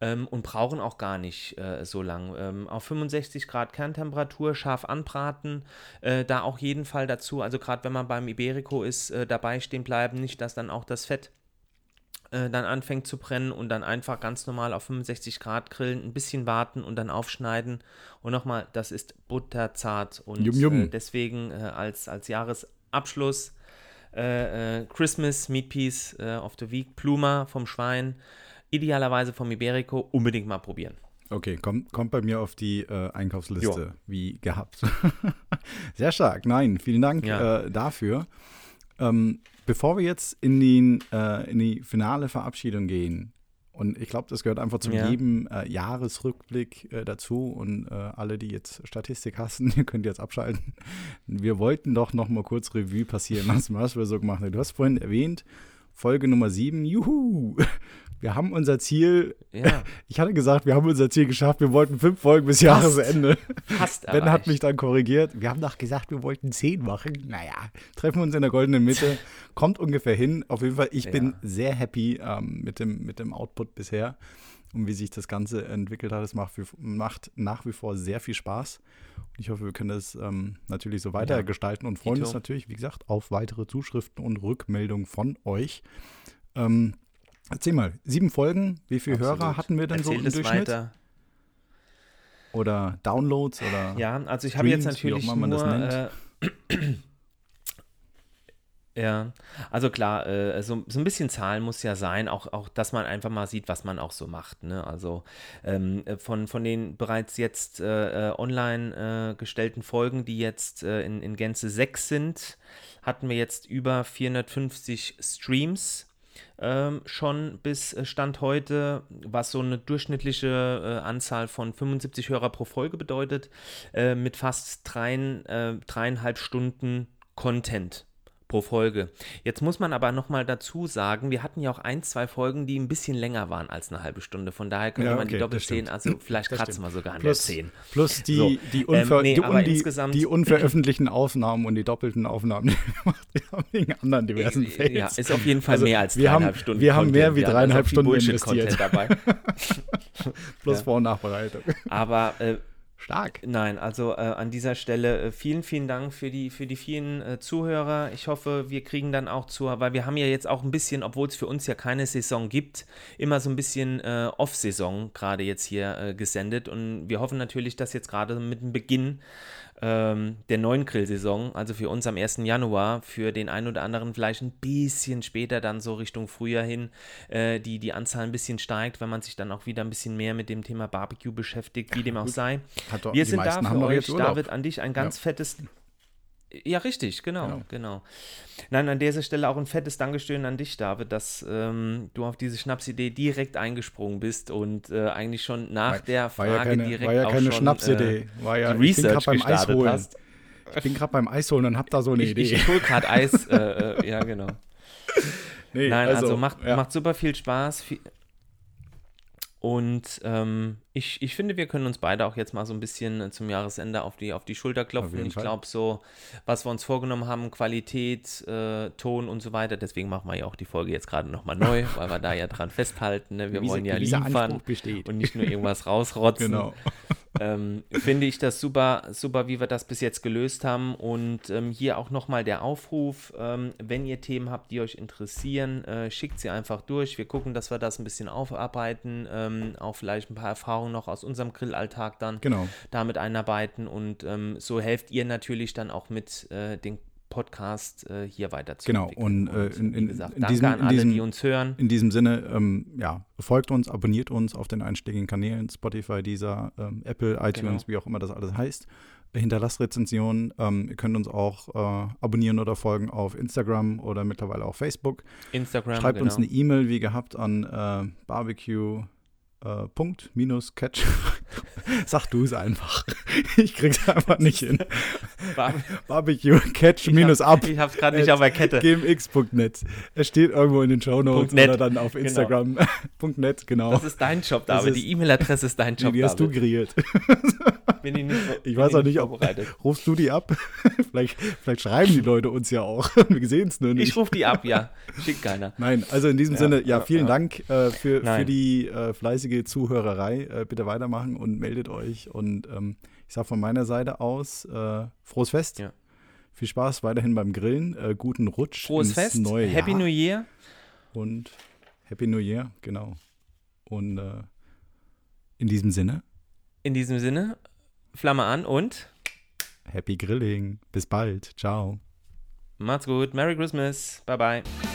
Speaker 3: ähm, und brauchen auch gar nicht äh, so lang. Ähm, auf 65 Grad Kerntemperatur scharf anbraten, äh, da auch jeden Fall dazu, also gerade wenn man beim Iberico ist, äh, dabei stehen bleiben, nicht, dass dann auch das Fett äh, dann anfängt zu brennen und dann einfach ganz normal auf 65 Grad grillen, ein bisschen warten und dann aufschneiden. Und nochmal, das ist butterzart und
Speaker 1: jum, jum.
Speaker 3: Äh, deswegen äh, als, als Jahresabschluss äh, äh, Christmas Meat Piece of the Week, Pluma vom Schwein, idealerweise vom Iberico, unbedingt mal probieren.
Speaker 1: Okay, kommt, kommt bei mir auf die äh, Einkaufsliste, jo. wie gehabt. Sehr stark, nein, vielen Dank ja. äh, dafür. Ähm, bevor wir jetzt in, den, äh, in die finale Verabschiedung gehen, und ich glaube, das gehört einfach zu ja. jedem äh, Jahresrückblick äh, dazu. Und äh, alle, die jetzt Statistik hassen, ihr könnt jetzt abschalten. Wir wollten doch noch mal kurz Revue passieren lassen, was wir so gemacht haben. Du hast vorhin erwähnt, Folge Nummer 7, juhu, wir haben unser Ziel, ja. ich hatte gesagt, wir haben unser Ziel geschafft, wir wollten fünf Folgen bis Fast. Jahresende. Fast Ben hat mich dann korrigiert, wir haben doch gesagt, wir wollten zehn machen. Naja, treffen wir uns in der goldenen Mitte, kommt ungefähr hin. Auf jeden Fall, ich ja. bin sehr happy ähm, mit, dem, mit dem Output bisher und wie sich das Ganze entwickelt hat. Es macht, macht nach wie vor sehr viel Spaß. Und ich hoffe, wir können das ähm, natürlich so weiter ja. gestalten und freuen Ito. uns natürlich, wie gesagt, auf weitere Zuschriften und Rückmeldungen von euch. Ähm, erzähl mal, sieben Folgen, wie viele Absolut. Hörer hatten wir denn Erzähl so im Durchschnitt? Weiter. Oder Downloads oder
Speaker 3: Ja, also ich habe jetzt natürlich nur äh, Ja, also klar, äh, so, so ein bisschen Zahlen muss ja sein, auch, auch, dass man einfach mal sieht, was man auch so macht. Ne? Also ähm, äh, von, von den bereits jetzt äh, äh, online äh, gestellten Folgen, die jetzt in, in Gänze sechs sind, hatten wir jetzt über 450 Streams. Ähm, schon bis Stand heute, was so eine durchschnittliche Anzahl von 75 Hörer pro Folge bedeutet, mit fast dreien, dreieinhalb Stunden Content pro Folge. Jetzt muss man aber nochmal dazu sagen, wir hatten ja auch ein, zwei Folgen, die ein bisschen länger waren als eine halbe Stunde. Von daher könnte ja, okay, man die doppelt sehen. Also vielleicht kratzen wir sogar an plus, der 10.
Speaker 1: Plus die, so. die, unver ähm, nee, die, die, die, unveröffentlichten Aufnahmen und die doppelten Aufnahmen, die wir gemacht haben, wegen anderen diversen
Speaker 3: Fails. Ja, ist auf jeden Fall also, mehr als
Speaker 1: dreieinhalb haben,
Speaker 3: Stunden.
Speaker 1: Wir haben mehr wie dreieinhalb Stunden investiert. dabei. plus ja. Vor- und Nachbereitung.
Speaker 3: Aber äh, Stark. Nein, also äh, an dieser Stelle äh, vielen, vielen Dank für die, für die vielen äh, Zuhörer. Ich hoffe, wir kriegen dann auch zu, weil wir haben ja jetzt auch ein bisschen, obwohl es für uns ja keine Saison gibt, immer so ein bisschen äh, Off-Saison gerade jetzt hier äh, gesendet. Und wir hoffen natürlich, dass jetzt gerade mit dem Beginn ähm, der neuen Grillsaison, also für uns am 1. Januar, für den einen oder anderen vielleicht ein bisschen später, dann so Richtung Frühjahr hin, äh, die, die Anzahl ein bisschen steigt, wenn man sich dann auch wieder ein bisschen mehr mit dem Thema Barbecue beschäftigt, wie dem auch sei. Doch, Wir sind da für euch, David, an dich ein ganz ja. fettes ja, richtig, genau, genau, genau. Nein, an dieser Stelle auch ein fettes Dankeschön an dich, David, dass ähm, du auf diese Schnapsidee direkt eingesprungen bist und äh, eigentlich schon nach war, der Frage war ja keine, direkt
Speaker 1: war ja keine schon, Schnapsidee,
Speaker 3: äh, war ja die Research beim gestartet hast.
Speaker 1: Ich bin gerade beim Eisholen und hab da so eine
Speaker 3: ich,
Speaker 1: Idee.
Speaker 3: Ich hol gerade Eis, äh, äh, ja genau. Nee, Nein, also, also macht, ja. macht super viel Spaß. Viel, und ähm, ich, ich finde, wir können uns beide auch jetzt mal so ein bisschen äh, zum Jahresende auf die, auf die Schulter klopfen. Ich glaube, so, was wir uns vorgenommen haben, Qualität, äh, Ton und so weiter, deswegen machen wir ja auch die Folge jetzt gerade nochmal neu, weil wir da ja dran festhalten. Ne? Wir wie wollen ja liefern und nicht nur irgendwas rausrotzen. genau ähm, finde ich das super, super, wie wir das bis jetzt gelöst haben. Und ähm, hier auch nochmal der Aufruf, ähm, wenn ihr Themen habt, die euch interessieren, äh, schickt sie einfach durch. Wir gucken, dass wir das ein bisschen aufarbeiten, ähm, auch vielleicht ein paar Erfahrungen noch aus unserem Grillalltag dann
Speaker 1: genau.
Speaker 3: damit einarbeiten. Und ähm, so helft ihr natürlich dann auch mit äh, den Podcast äh, hier weiter
Speaker 1: zu Genau, und, äh, in, in, gesagt, in danke diesem, an alle, diesem,
Speaker 3: die uns hören.
Speaker 1: In diesem Sinne, ähm, ja, folgt uns, abonniert uns auf den einschlägigen Kanälen, Spotify, Deezer, ähm, Apple, iTunes, genau. wie auch immer das alles heißt. Hinterlasst Rezensionen. Ähm, ihr könnt uns auch äh, abonnieren oder folgen auf Instagram oder mittlerweile auch Facebook.
Speaker 3: Instagram,
Speaker 1: Schreibt genau. uns eine E-Mail, wie gehabt, an äh, barbecue äh, Punkt minus Catch. Sag du es einfach. ich krieg's einfach nicht hin. Barbecue Catch minus ab.
Speaker 3: Ich hab's gerade nicht auf der Kette.
Speaker 1: gmx.net. Es steht irgendwo in den Show Notes oder dann auf genau. Instagram. Genau. .net, genau.
Speaker 3: Das ist dein Job, David. Die E-Mail-Adresse ist dein Job,
Speaker 1: die hast
Speaker 3: David.
Speaker 1: du kreiert.
Speaker 3: Bin ich nicht
Speaker 1: Ich weiß auch nicht, ob rufst du die ab? vielleicht, vielleicht schreiben die Leute uns ja auch. Wir sehen es nur nicht.
Speaker 3: Ich rufe die ab, ja. Schickt keiner.
Speaker 1: Nein, also in diesem ja, Sinne, ja, vielen ja. Dank äh, für, für die äh, fleißige Zuhörerei. Äh, bitte weitermachen und meldet euch. Und ähm, ich sage von meiner Seite aus, äh, frohes Fest. Ja. Viel Spaß weiterhin beim Grillen. Äh, guten Rutsch
Speaker 3: frohes ins Fest. neue Jahr. Happy New Year.
Speaker 1: Und Happy New Year, genau. Und äh, in diesem Sinne.
Speaker 3: In diesem Sinne, Flamme an und
Speaker 1: Happy Grilling. Bis bald. Ciao.
Speaker 3: Macht's gut. Merry Christmas. Bye bye.